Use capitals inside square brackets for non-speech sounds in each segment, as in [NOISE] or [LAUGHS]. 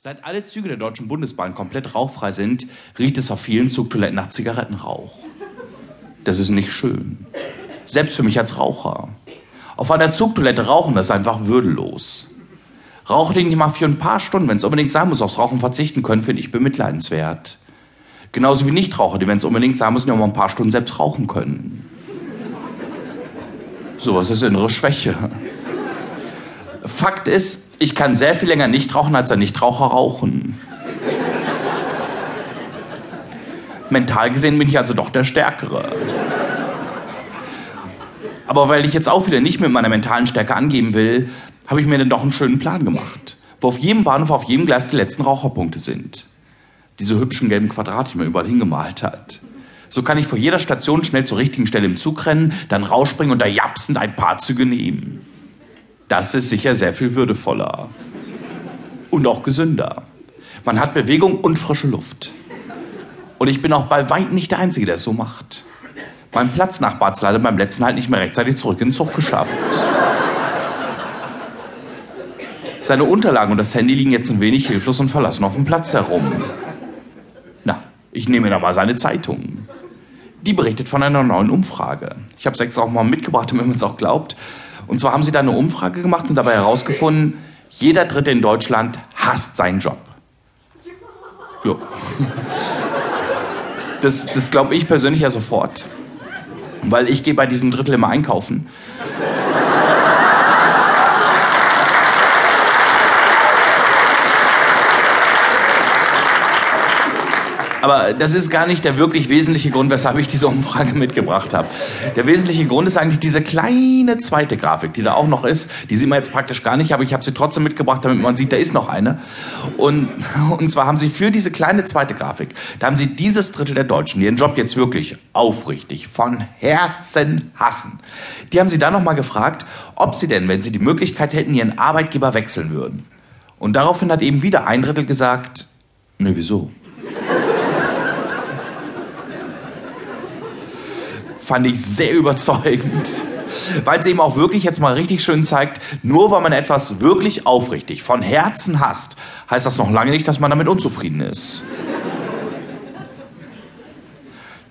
Seit alle Züge der Deutschen Bundesbahn komplett rauchfrei sind, riecht es auf vielen Zugtoiletten nach Zigarettenrauch. Das ist nicht schön. Selbst für mich als Raucher. Auf einer Zugtoilette rauchen, das ist einfach würdelos. Rauche die nicht mal für ein paar Stunden, wenn es unbedingt sein muss, aufs Rauchen verzichten können, finde ich bemitleidenswert. Genauso wie Nichtraucher, die, wenn es unbedingt sein muss, nur mal ein paar Stunden selbst rauchen können. Sowas ist innere Schwäche. Fakt ist, ich kann sehr viel länger nicht rauchen, als ein Nichtraucher rauchen. Mental gesehen bin ich also doch der Stärkere. Aber weil ich jetzt auch wieder nicht mit meiner mentalen Stärke angeben will, habe ich mir dann doch einen schönen Plan gemacht, wo auf jedem Bahnhof, auf jedem Gleis die letzten Raucherpunkte sind. Diese hübschen gelben Quadrate, die man überall hingemalt hat. So kann ich vor jeder Station schnell zur richtigen Stelle im Zug rennen, dann rausspringen und da japsend ein paar Züge nehmen. Das ist sicher sehr viel würdevoller. Und auch gesünder. Man hat Bewegung und frische Luft. Und ich bin auch bei weitem nicht der Einzige, der es so macht. Mein Platznachbar hat es leider beim letzten halt nicht mehr rechtzeitig zurück in den Zug geschafft. Seine Unterlagen und das Handy liegen jetzt ein wenig hilflos und verlassen auf dem Platz herum. Na, ich nehme da mal seine Zeitung. Die berichtet von einer neuen Umfrage. Ich habe es extra auch mal mitgebracht, damit man es auch glaubt. Und zwar haben sie da eine Umfrage gemacht und dabei herausgefunden, jeder Dritte in Deutschland hasst seinen Job. Ja. Das, das glaube ich persönlich ja sofort. Weil ich gehe bei diesem Drittel immer einkaufen. Aber das ist gar nicht der wirklich wesentliche Grund, weshalb ich diese Umfrage [LAUGHS] mitgebracht habe. Der wesentliche Grund ist eigentlich diese kleine zweite Grafik, die da auch noch ist. Die sieht man jetzt praktisch gar nicht, aber ich habe sie trotzdem mitgebracht, damit man sieht, da ist noch eine. Und, [LAUGHS] und zwar haben sie für diese kleine zweite Grafik, da haben sie dieses Drittel der Deutschen, die ihren Job jetzt wirklich aufrichtig, von Herzen hassen. Die haben sie dann nochmal gefragt, ob sie denn, wenn sie die Möglichkeit hätten, ihren Arbeitgeber wechseln würden. Und daraufhin hat eben wieder ein Drittel gesagt, nö, wieso? Fand ich sehr überzeugend. Weil es eben auch wirklich jetzt mal richtig schön zeigt, nur weil man etwas wirklich aufrichtig, von Herzen hasst, heißt das noch lange nicht, dass man damit unzufrieden ist.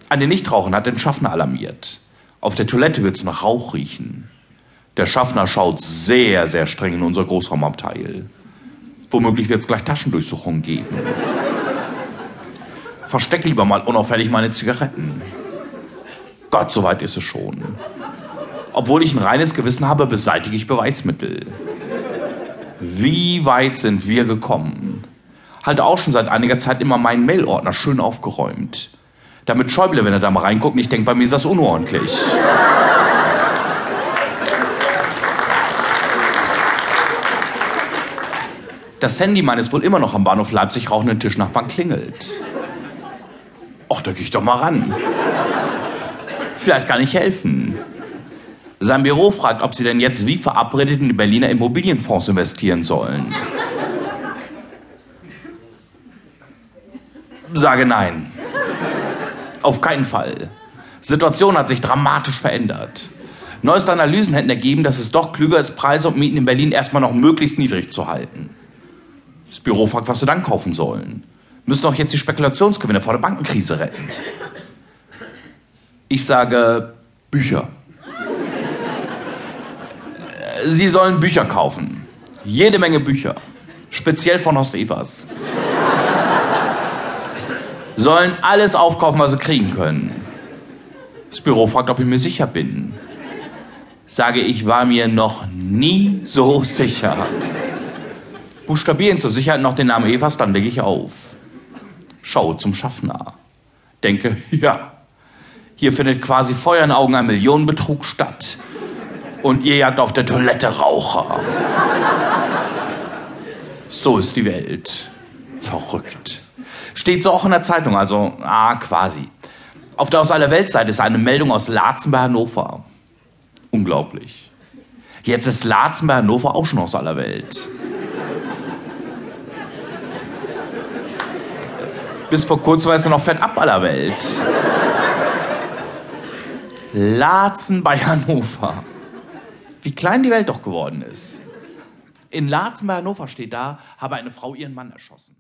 Eine Nichtraucherin hat den Schaffner alarmiert. Auf der Toilette wird es nach Rauch riechen. Der Schaffner schaut sehr, sehr streng in unser Großraumabteil. Womöglich wird es gleich Taschendurchsuchungen geben. Verstecke lieber mal unauffällig meine Zigaretten. Gott, soweit ist es schon. Obwohl ich ein reines Gewissen habe, beseitige ich Beweismittel. Wie weit sind wir gekommen? Halte auch schon seit einiger Zeit immer meinen Mailordner schön aufgeräumt. Damit Schäuble, wenn er da mal reinguckt, nicht denkt, bei mir ist das unordentlich. Das Handy meines wohl immer noch am Bahnhof Leipzig rauchenden Tischnachbarn klingelt. Och, da geh ich doch mal ran. Vielleicht kann ich helfen. Sein Büro fragt, ob Sie denn jetzt wie verabredet in die Berliner Immobilienfonds investieren sollen. Sage nein. Auf keinen Fall. Situation hat sich dramatisch verändert. Neueste Analysen hätten ergeben, dass es doch klüger ist, Preise und Mieten in Berlin erstmal noch möglichst niedrig zu halten. Das Büro fragt, was sie dann kaufen sollen. Müssen doch jetzt die Spekulationsgewinne vor der Bankenkrise retten. Ich sage Bücher. Sie sollen Bücher kaufen. Jede Menge Bücher. Speziell von Horst Evers. Sollen alles aufkaufen, was sie kriegen können. Das Büro fragt, ob ich mir sicher bin. Sage ich, war mir noch nie so sicher. Buchstabieren zur Sicherheit noch den Namen Evers, dann lege ich auf. Schaue zum Schaffner. Denke, ja, hier findet quasi Feuer in Augen ein Millionenbetrug statt. Und ihr jagt auf der Toilette Raucher. So ist die Welt. Verrückt. Steht so auch in der Zeitung, also, ah, quasi. Auf der Aus aller Welt-Seite ist eine Meldung aus Laatzen bei Hannover. Unglaublich. Jetzt ist Laatzen bei Hannover auch schon aus aller Welt. Bis vor kurzem war es noch fernab aller Welt. Laatzen bei Hannover. Wie klein die Welt doch geworden ist. In Laatzen bei Hannover steht da, habe eine Frau ihren Mann erschossen.